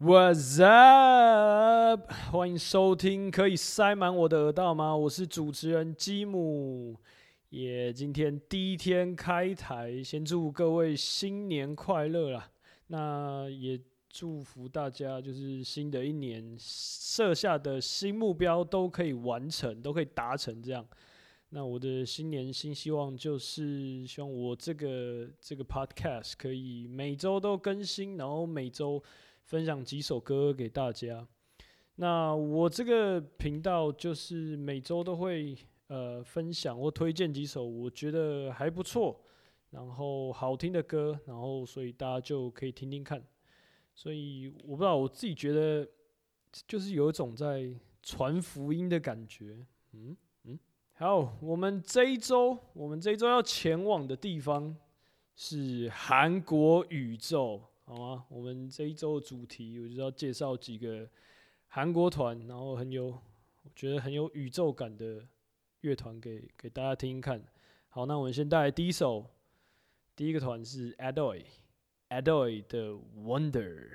What's up？欢迎收听，可以塞满我的耳道吗？我是主持人基姆，也今天第一天开台，先祝各位新年快乐啦！那也祝福大家，就是新的一年设下的新目标都可以完成，都可以达成这样。那我的新年新希望就是希望我这个这个 podcast 可以每周都更新，然后每周。分享几首歌给大家。那我这个频道就是每周都会呃分享或推荐几首我觉得还不错，然后好听的歌，然后所以大家就可以听听看。所以我不知道我自己觉得就是有一种在传福音的感觉。嗯嗯，好，我们这一周我们这一周要前往的地方是韩国宇宙。好吗？我们这一周的主题，我就要介绍几个韩国团，然后很有，我觉得很有宇宙感的乐团给给大家听听看。好，那我们先带来第一首，第一个团是 Adoy，Adoy 的 Wonder。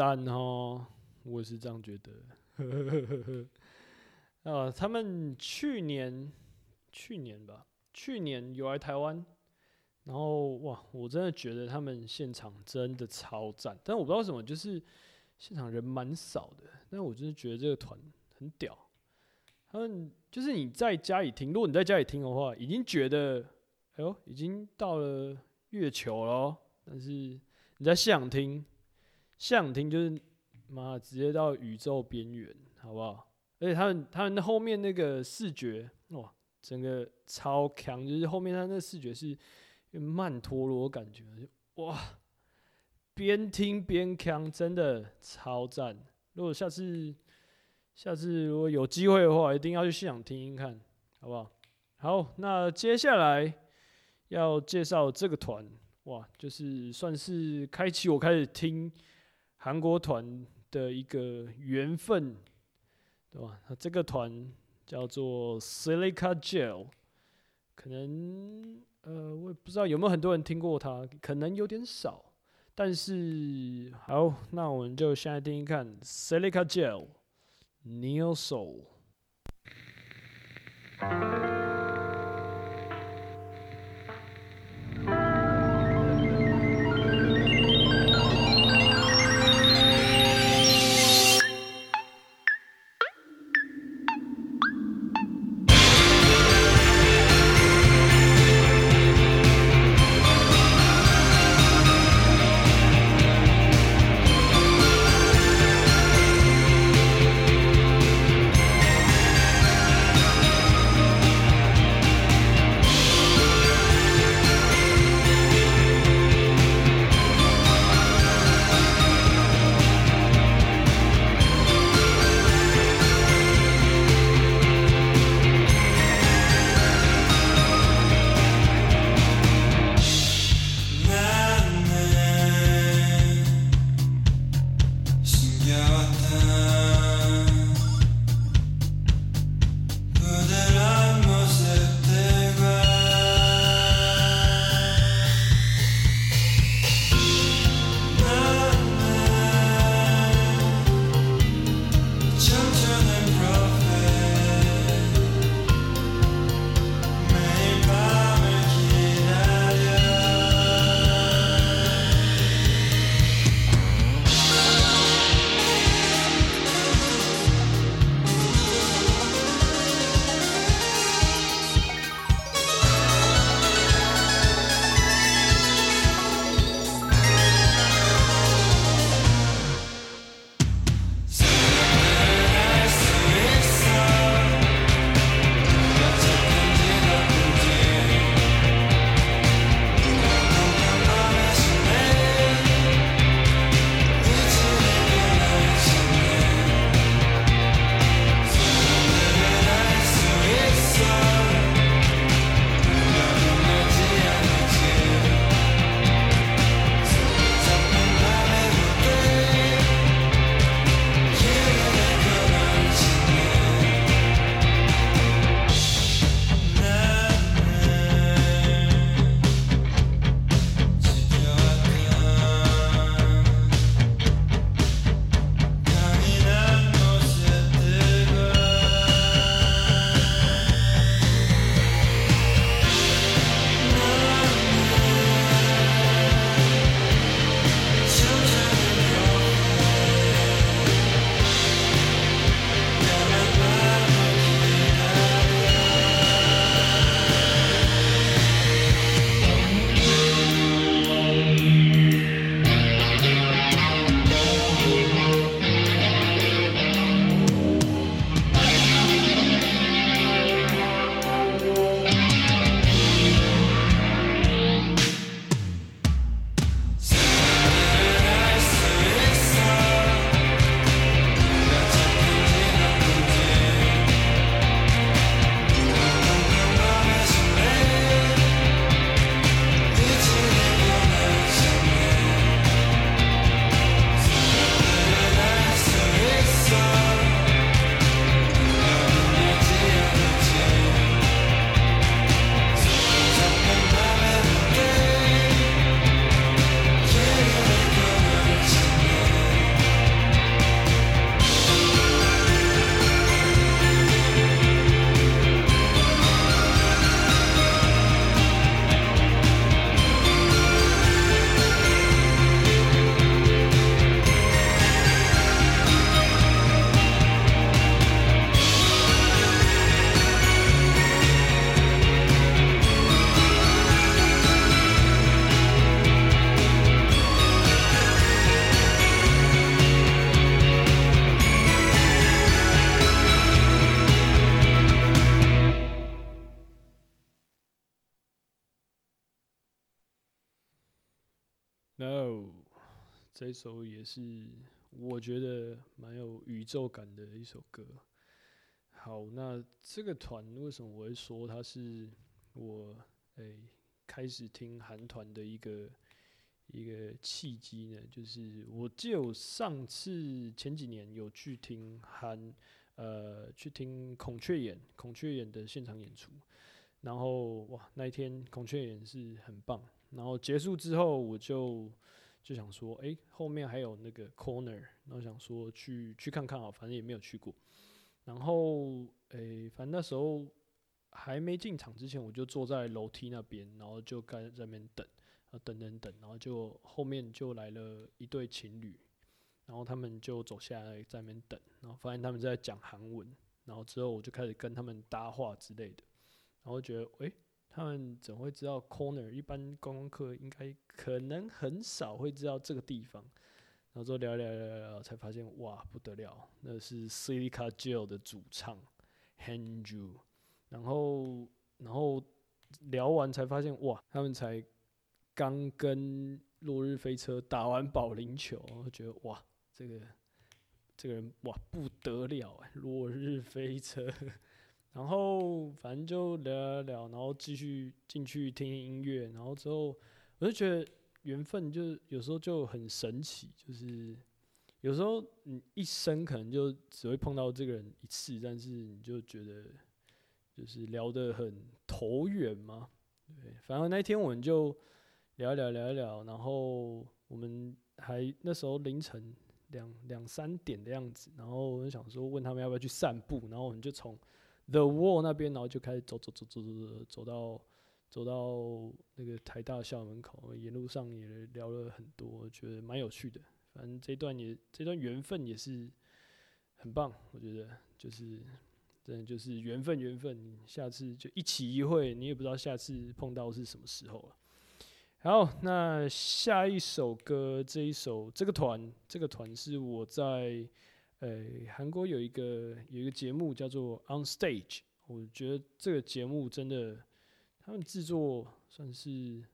赞哦，我也是这样觉得。啊，他们去年去年吧，去年有来台湾，然后哇，我真的觉得他们现场真的超赞，但我不知道为什么，就是现场人蛮少的，但我真的觉得这个团很屌。他们就是你在家里听，如果你在家里听的话，已经觉得哎呦，已经到了月球了，但是你在现场听，现场听就是妈直接到宇宙边缘，好不好？而且他们他们的后面那个视觉哇，整个超强，就是后面他那视觉是曼陀罗感觉，哇，边听边强，真的超赞。如果下次下次如果有机会的话，一定要去现场听听看，好不好？好，那接下来要介绍这个团，哇，就是算是开启我开始听韩国团的一个缘分。对吧？那这个团叫做 Silica Gel，可能呃，我也不知道有没有很多人听过它，可能有点少。但是好，那我们就现在听听看 Silica Gel Neo Soul。首也是我觉得蛮有宇宙感的一首歌。好，那这个团为什么我会说它是我诶开始听韩团的一个一个契机呢？就是我记得我上次前几年有去听韩呃去听孔雀眼孔雀眼的现场演出，然后哇那一天孔雀眼是很棒。然后结束之后，我就就想说，哎，后面还有那个 corner，然后想说去去看看啊，反正也没有去过。然后，哎，反正那时候还没进场之前，我就坐在楼梯那边，然后就该在那边等，啊，等等等，然后就后面就来了一对情侣，然后他们就走下来在那边等，然后发现他们在讲韩文，然后之后我就开始跟他们搭话之类的，然后觉得，哎。他们怎会知道 corner？一般观光客应该可能很少会知道这个地方。然后之后聊聊聊聊，才发现哇不得了，那是 Silica Gel 的主唱 Hanju。然后然后聊完才发现哇，他们才刚跟落日飞车打完保龄球，我觉得哇这个这个人哇不得了哎，落日飞车。然后反正就聊聊聊，然后继续进去听音乐，然后之后我就觉得缘分就是有时候就很神奇，就是有时候你一生可能就只会碰到这个人一次，但是你就觉得就是聊得很投缘嘛。对，反正那天我们就聊一聊聊一聊，然后我们还那时候凌晨两两三点的样子，然后我就想说问他们要不要去散步，然后我们就从。The Wall 那边，然后就开始走走走走走走，到走到那个台大校门口，沿路上也聊了很多，觉得蛮有趣的。反正这段也这段缘分也是很棒，我觉得就是真的就是缘分缘分，下次就一起一会，你也不知道下次碰到是什么时候了。好，那下一首歌，这一首这个团这个团是我在。呃，韩国有一个有一个节目叫做 On Stage，我觉得这个节目真的，他们制作算是，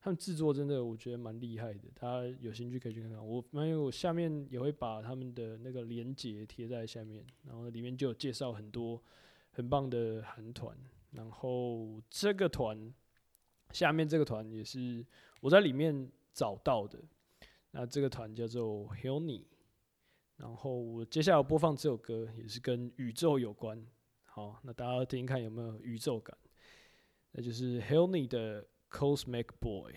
他们制作真的我觉得蛮厉害的，大家有兴趣可以去看看。我没有下面也会把他们的那个连接贴在下面，然后里面就有介绍很多很棒的韩团。然后这个团下面这个团也是我在里面找到的，那这个团叫做 Hilny。然后我接下来播放这首歌也是跟宇宙有关，好，那大家听听看有没有宇宙感？那就是 Helmy 的 Cosmic Boy。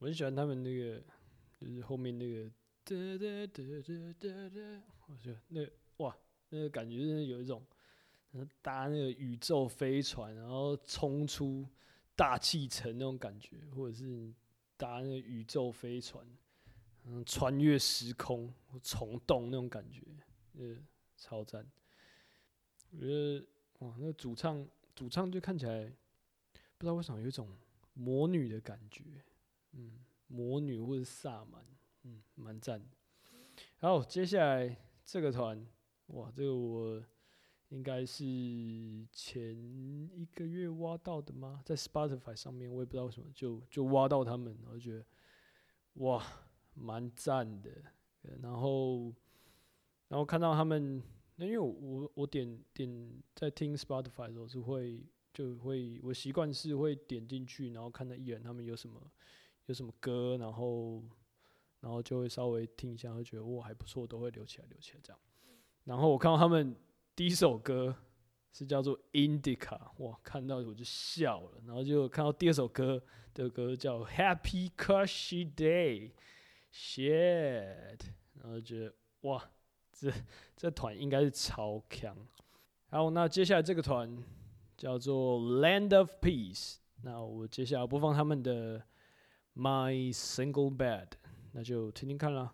我很喜欢他们那个，就是后面那个哒哒哒哒哒哒，我觉得那哇，那个感觉真的有一种搭那个宇宙飞船，然后冲出大气层那种感觉，或者是搭那个宇宙飞船，嗯，穿越时空虫洞那种感觉，呃，超赞。我觉得哇，那个主唱主唱就看起来不知道为什么有一种魔女的感觉。嗯，魔女或者萨满，嗯，蛮赞。然后接下来这个团，哇，这个我应该是前一个月挖到的吗？在 Spotify 上面，我也不知道为什么就就挖到他们，我就觉得哇，蛮赞的。然后然后看到他们，那因为我我点点在听 Spotify 的时候是会就会我习惯是会点进去，然后看到艺人他们有什么。有什么歌，然后，然后就会稍微听一下，会觉得哇还不错，都会留起来，留起来这样。然后我看到他们第一首歌是叫做《Indica》，哇，看到我就笑了。然后就看到第二首歌的歌叫《Happy Cushy Day》，shit，然后觉得哇，这这团应该是超强。然后那接下来这个团叫做《Land of Peace》，那我接下来播放他们的。My single bed，那就听听看啦。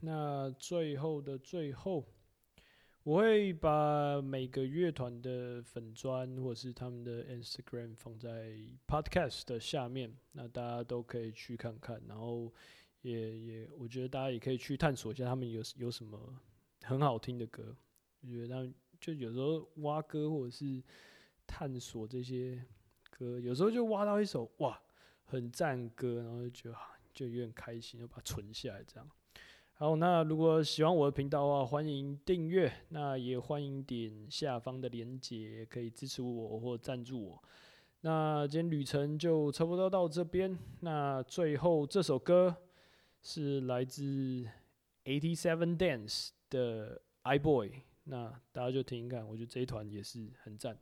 那最后的最后，我会把每个乐团的粉砖或者是他们的 Instagram 放在 Podcast 的下面，那大家都可以去看看。然后也也，我觉得大家也可以去探索一下他们有有什么很好听的歌。我觉得他们就有时候挖歌或者是探索这些歌，有时候就挖到一首哇很赞歌，然后就觉得。就有点开心，就把它存下来这样。好，那如果喜欢我的频道的话，欢迎订阅，那也欢迎点下方的链接，可以支持我或赞助我。那今天旅程就差不多到这边。那最后这首歌是来自 Eighty Seven Dance 的 I Boy，那大家就听听看，我觉得这一团也是很赞。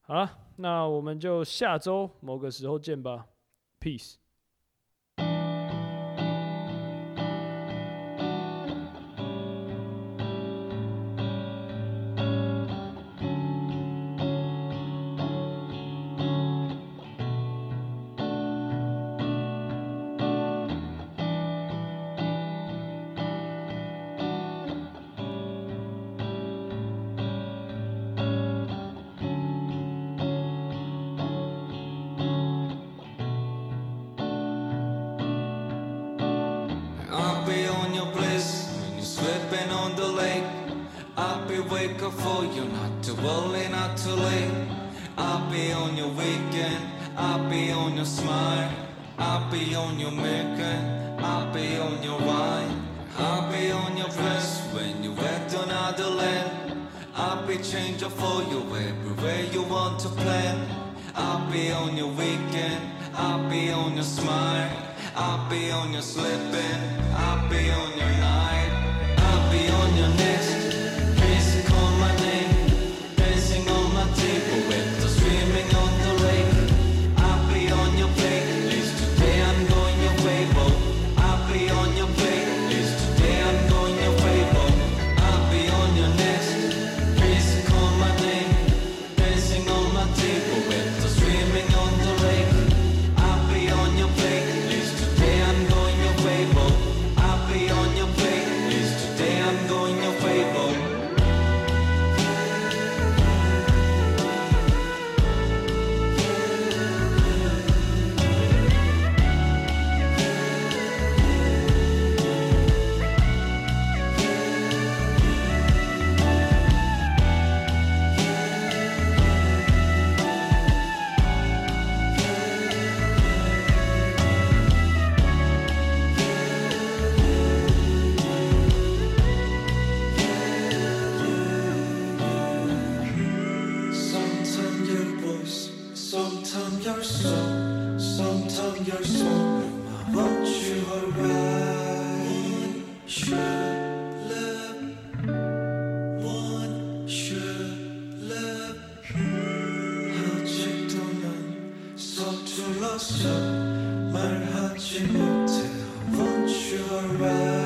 好了，那我们就下周某个时候见吧，Peace。too late. I'll be waiting for you, not too early, not too late. I'll be on your weekend, I'll be on your smile. I'll be on your making, I'll be on your wine. I'll be on your breast when you went to another land. I'll be changing for you everywhere you want to plan. I'll be on your weekend, I'll be on your smile. I'll be on your slipping, I'll be on your night. 년 말하지 못해 I want you around